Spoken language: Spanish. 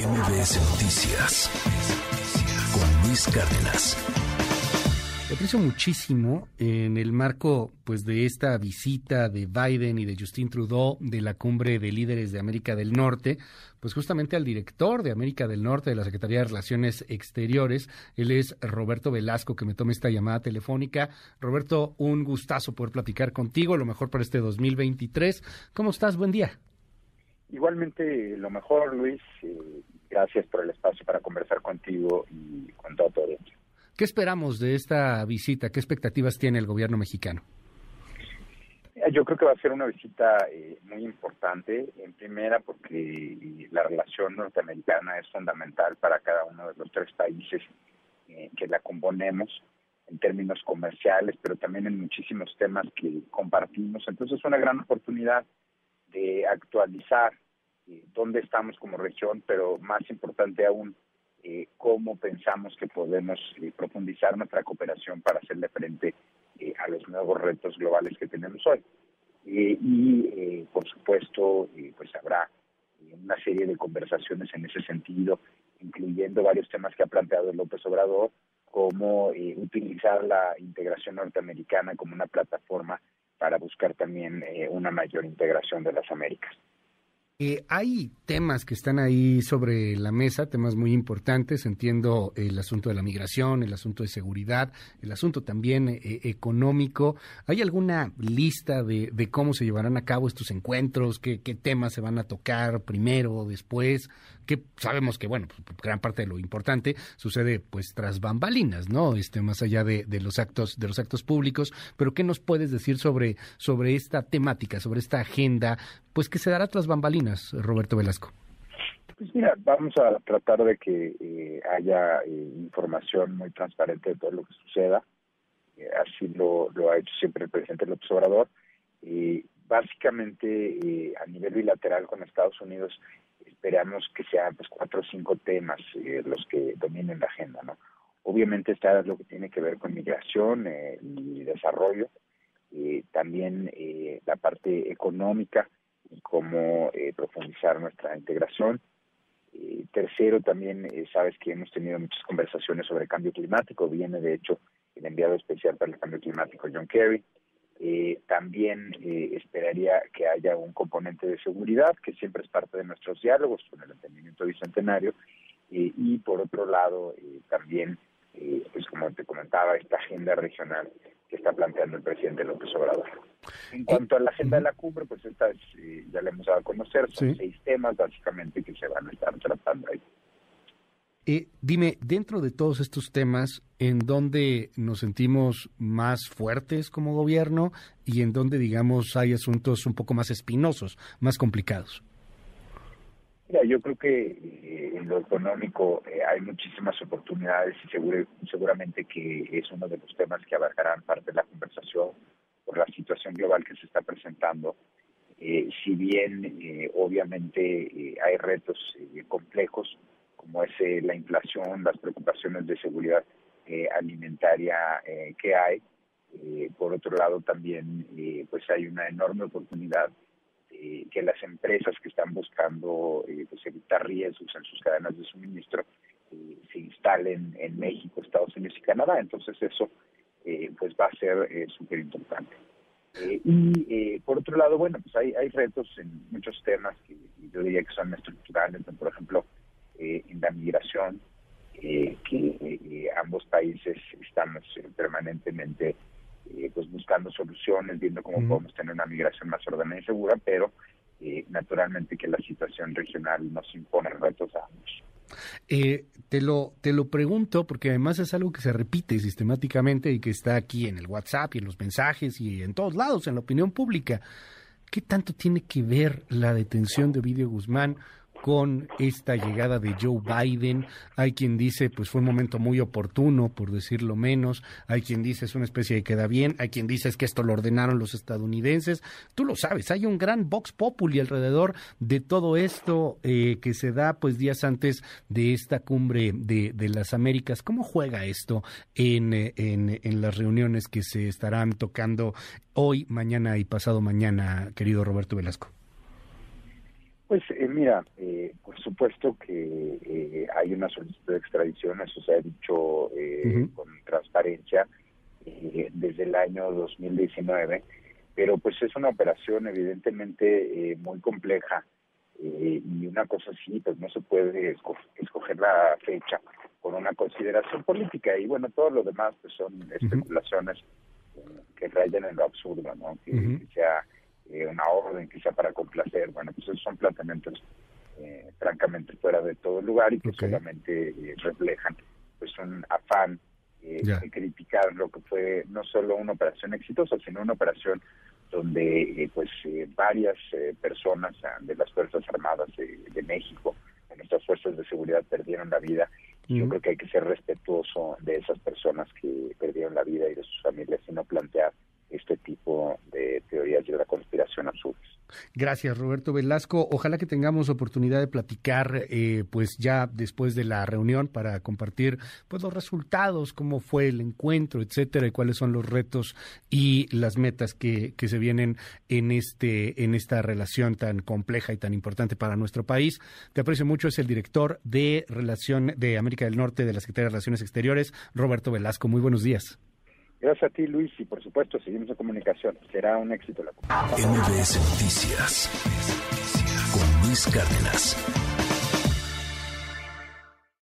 MBS Noticias con Luis Cárdenas. Aprecio muchísimo en el marco pues de esta visita de Biden y de Justin Trudeau de la cumbre de líderes de América del Norte, pues justamente al director de América del Norte de la Secretaría de Relaciones Exteriores, él es Roberto Velasco que me toma esta llamada telefónica. Roberto, un gustazo poder platicar contigo, lo mejor para este 2023. ¿Cómo estás? Buen día. Igualmente, lo mejor, Luis. Eh, gracias por el espacio para conversar contigo y con todo tu audiencia. ¿Qué esperamos de esta visita? ¿Qué expectativas tiene el gobierno mexicano? Yo creo que va a ser una visita eh, muy importante, en primera porque la relación norteamericana es fundamental para cada uno de los tres países eh, que la componemos en términos comerciales, pero también en muchísimos temas que compartimos. Entonces es una gran oportunidad de actualizar eh, dónde estamos como región, pero más importante aún, eh, cómo pensamos que podemos eh, profundizar nuestra cooperación para hacerle frente a los nuevos retos globales que tenemos hoy. y, por supuesto, pues habrá una serie de conversaciones en ese sentido, incluyendo varios temas que ha planteado López Obrador, como utilizar la integración norteamericana como una plataforma para buscar también eh, una mayor integración de las Américas. Eh, hay temas que están ahí sobre la mesa, temas muy importantes. Entiendo el asunto de la migración, el asunto de seguridad, el asunto también eh, económico. ¿Hay alguna lista de, cómo se llevarán a cabo estos encuentros? ¿Qué, ¿Qué, temas se van a tocar primero después? Que sabemos que, bueno, pues, gran parte de lo importante sucede pues tras bambalinas, ¿no? Este, más allá de, de, los actos, de los actos públicos. Pero ¿qué nos puedes decir sobre, sobre esta temática, sobre esta agenda, pues que se dará tras bambalinas? Roberto Velasco? Pues mira, vamos a tratar de que eh, haya eh, información muy transparente de todo lo que suceda. Eh, así lo, ha hecho siempre el presidente López Obrador. básicamente, a nivel bilateral con Estados Unidos, esperamos que sean pues, cuatro o cinco temas los que dominen la agenda. ¿no? Obviamente está lo que tiene que ver con migración y desarrollo, también la parte económica, cómo eh, profundizar nuestra integración. Eh, tercero, también eh, sabes que hemos tenido muchas conversaciones sobre cambio climático. Viene, de hecho, el enviado especial para el cambio climático, John Kerry. también esperaría que haya un componente de seguridad, que siempre es parte de nuestros diálogos con el entendimiento bicentenario. y por otro lado, también, pues como te comentaba, esta agenda regional que está planteando el presidente López Obrador. En cuanto a la agenda de la cumbre, pues esta eh, ya la hemos dado a conocer, son seis temas básicamente que se van a estar tratando ahí. Eh, dime, dentro de todos estos temas, ¿en dónde nos sentimos más fuertes como gobierno y en dónde, digamos, hay asuntos un poco más espinosos, más complicados? Mira, yo creo que eh, en lo económico eh, hay muchísimas oportunidades y seguramente que es uno de los temas que abarcarán parte de la conversación por la situación global que se está presentando. Eh, si bien obviamente hay retos complejos como es la inflación, las preocupaciones de seguridad alimentaria que hay, por otro lado también pues hay una enorme oportunidad eh, que las empresas que están buscando eh, pues evitar riesgos en sus cadenas de suministro eh, se instalen en México, Estados Unidos y Canadá. Entonces eso pues va a ser súper importante. y por otro lado, bueno, pues hay, hay retos en muchos temas que yo diría que son estructurales, por ejemplo, en la migración, que ambos países estamos permanentemente eh, pues buscando soluciones, viendo cómo podemos tener una migración más ordenada y segura, pero eh, naturalmente que la situación regional nos impone retos a ambos. Eh, te lo te lo pregunto porque además es algo que se repite sistemáticamente y que está aquí en el WhatsApp y en los mensajes y en todos lados en la opinión pública. ¿Qué tanto tiene que ver la detención de Ovidio Guzmán con esta llegada de Joe Biden. Hay quien dice, pues fue un momento muy oportuno, por decirlo menos. Hay quien dice es una especie de queda bien. Hay quien dice es que esto lo ordenaron los estadounidenses. Tú lo sabes, hay un gran vox populi alrededor de todo esto eh, que se da pues días antes de esta cumbre de, las Américas. ¿Cómo juega esto en, en las reuniones que se estarán tocando hoy, mañana y pasado mañana, querido Roberto Velasco? Pues eh, mira, eh, por supuesto que eh, hay una solicitud de extradición, eso se ha dicho con transparencia desde el año 2019, pero pues es una operación evidentemente muy compleja y una cosa así, pues no se puede escoger la fecha con una consideración política y bueno, todo lo demás pues son especulaciones que rayan en lo absurdo, ¿no? que sea eh, una orden quizá para complacer. Bueno, pues esos son planteamientos eh, francamente fuera de todo lugar y que solamente eh, reflejan pues un afán de criticar lo que fue no solo una operación exitosa, sino una operación donde pues varias personas ah, de las Fuerzas Armadas de, México, de nuestras fuerzas de seguridad, perdieron la vida. Yo creo que hay que ser respetuoso de esas personas que perdieron la vida y de sus familias y no plantear este tipo de teorías de la conspiración absurdas. Gracias, Roberto Velasco. Ojalá que tengamos oportunidad de platicar, eh, pues ya después de la reunión para compartir, pues los resultados, cómo fue el encuentro, etcétera, y cuáles son los retos y las metas que, que se vienen en este en esta relación tan compleja y tan importante para nuestro país. Te aprecio mucho. Es el director de relación de América del Norte de la Secretaría de Relaciones Exteriores, Roberto Velasco. Muy buenos días. Gracias a ti, Luis, y por supuesto seguimos en comunicación. Será un éxito la MBS Noticias con Luis Cárdenas.